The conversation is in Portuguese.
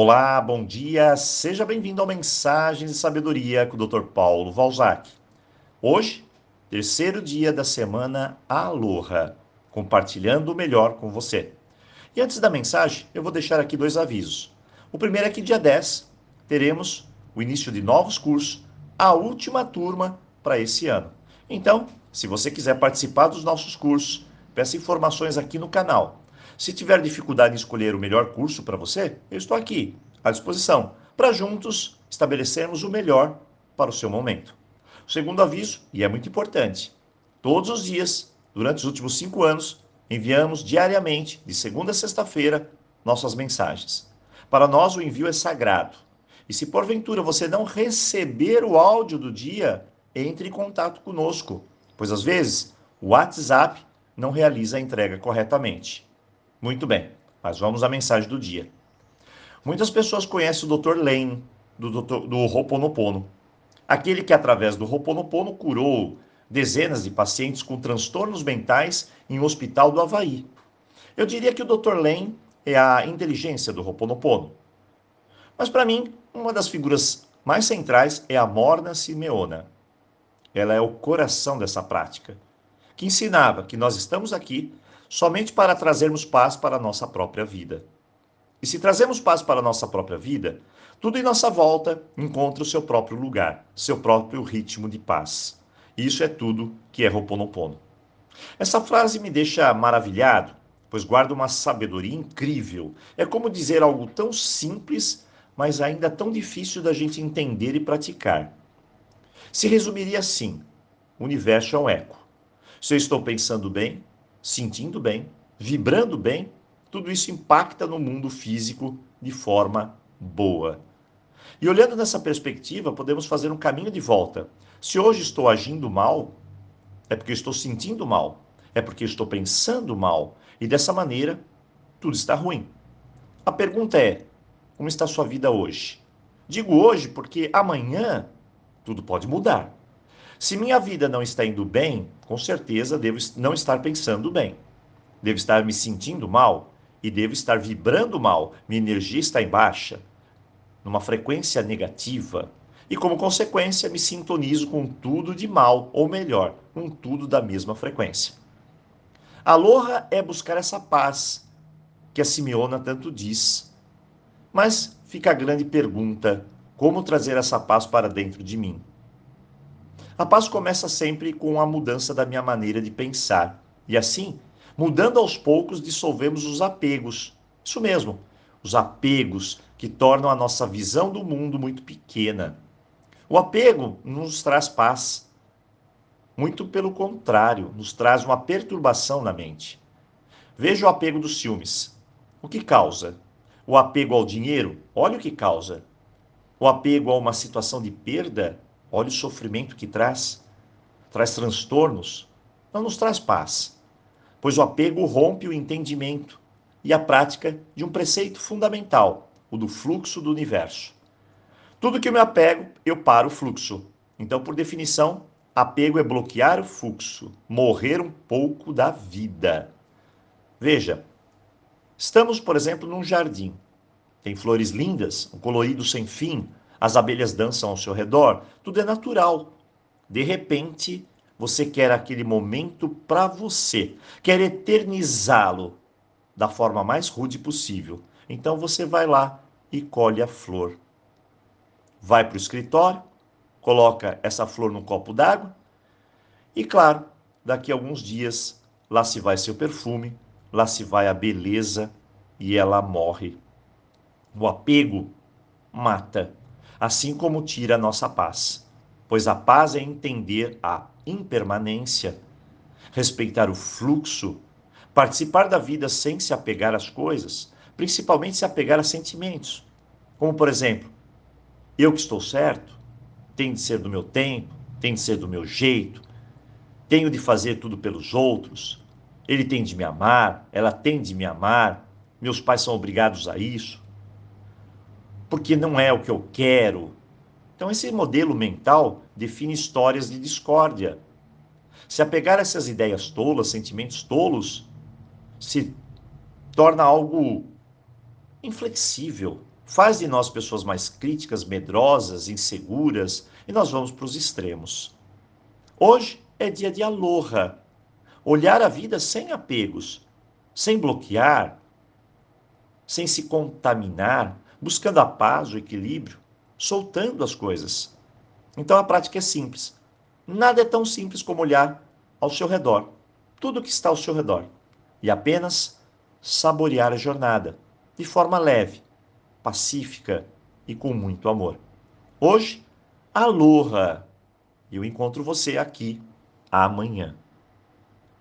Olá, bom dia, seja bem-vindo ao Mensagens de Sabedoria com o Dr. Paulo Valzac. Hoje, terceiro dia da semana Aloha, compartilhando o melhor com você. E antes da mensagem, eu vou deixar aqui dois avisos. O primeiro é que dia 10 teremos o início de novos cursos, a última turma para esse ano. Então, se você quiser participar dos nossos cursos, peça informações aqui no canal. Se tiver dificuldade em escolher o melhor curso para você, eu estou aqui, à disposição, para juntos estabelecermos o melhor para o seu momento. O segundo aviso, e é muito importante, todos os dias, durante os últimos cinco anos, enviamos diariamente, de segunda a sexta-feira, nossas mensagens. Para nós, o envio é sagrado. E se porventura você não receber o áudio do dia, entre em contato conosco, pois às vezes o WhatsApp não realiza a entrega corretamente. Muito bem, mas vamos à mensagem do dia. Muitas pessoas conhecem o Dr. Lane, do, do, do. Aquele que, através do Ho'oponopono, curou dezenas de pacientes com transtornos mentais em um hospital do Havaí. Eu diria que o Dr. Lane é a inteligência do Ho'oponopono. Mas, para mim, uma das figuras mais centrais é a Morna Simeona. Ela é o coração dessa prática, que ensinava que nós estamos aqui somente para trazermos paz para a nossa própria vida. E se trazemos paz para a nossa própria vida, tudo em nossa volta encontra o seu próprio lugar, seu próprio ritmo de paz. E isso é tudo que é Ho'oponopono. Essa frase me deixa maravilhado, pois guarda uma sabedoria incrível. É como dizer algo tão simples, mas ainda tão difícil da gente entender e praticar. Se resumiria assim: o universo é um eco. Se eu estou pensando bem, sentindo bem, vibrando bem, tudo isso impacta no mundo físico de forma boa. E olhando nessa perspectiva, podemos fazer um caminho de volta. Se hoje estou agindo mal, é porque estou sentindo mal, é porque estou pensando mal, e dessa maneira tudo está ruim. A pergunta é: como está a sua vida hoje? Digo hoje porque amanhã tudo pode mudar. Se minha vida não está indo bem, com certeza devo não estar pensando bem. Devo estar me sentindo mal e devo estar vibrando mal. Minha energia está em baixa, numa frequência negativa. E como consequência, me sintonizo com tudo de mal, ou melhor, com tudo da mesma frequência. Aloha é buscar essa paz que a Simeona tanto diz. Mas fica a grande pergunta: como trazer essa paz para dentro de mim? A paz começa sempre com a mudança da minha maneira de pensar. E assim, mudando aos poucos, dissolvemos os apegos. Isso mesmo, os apegos que tornam a nossa visão do mundo muito pequena. O apego nos traz paz. Muito pelo contrário, nos traz uma perturbação na mente. Veja o apego dos ciúmes. O que causa? O apego ao dinheiro? Olha o que causa. O apego a uma situação de perda? Olha o sofrimento que traz. Traz transtornos, não nos traz paz. Pois o apego rompe o entendimento e a prática de um preceito fundamental, o do fluxo do universo. Tudo que eu me apego, eu paro o fluxo. Então, por definição, apego é bloquear o fluxo, morrer um pouco da vida. Veja, estamos, por exemplo, num jardim. Tem flores lindas, um colorido sem fim, as abelhas dançam ao seu redor, tudo é natural. De repente, você quer aquele momento para você, quer eternizá-lo da forma mais rude possível. Então você vai lá e colhe a flor. Vai para o escritório, coloca essa flor num copo d'água e, claro, daqui a alguns dias, lá se vai seu perfume, lá se vai a beleza e ela morre. O apego mata assim como tira a nossa paz. Pois a paz é entender a impermanência, respeitar o fluxo, participar da vida sem se apegar às coisas, principalmente se apegar a sentimentos. Como, por exemplo, eu que estou certo, tem de ser do meu tempo, tem de ser do meu jeito, tenho de fazer tudo pelos outros, ele tem de me amar, ela tem de me amar, meus pais são obrigados a isso porque não é o que eu quero. Então, esse modelo mental define histórias de discórdia. Se apegar a essas ideias tolas, sentimentos tolos, se torna algo inflexível, faz de nós pessoas mais críticas, medrosas, inseguras, e nós vamos para os extremos. Hoje é dia de aloha, olhar a vida sem apegos, sem bloquear, sem se contaminar, buscando a paz, o equilíbrio, soltando as coisas. Então a prática é simples. Nada é tão simples como olhar ao seu redor, tudo que está ao seu redor, e apenas saborear a jornada de forma leve, pacífica e com muito amor. Hoje, aloha! Eu encontro você aqui amanhã.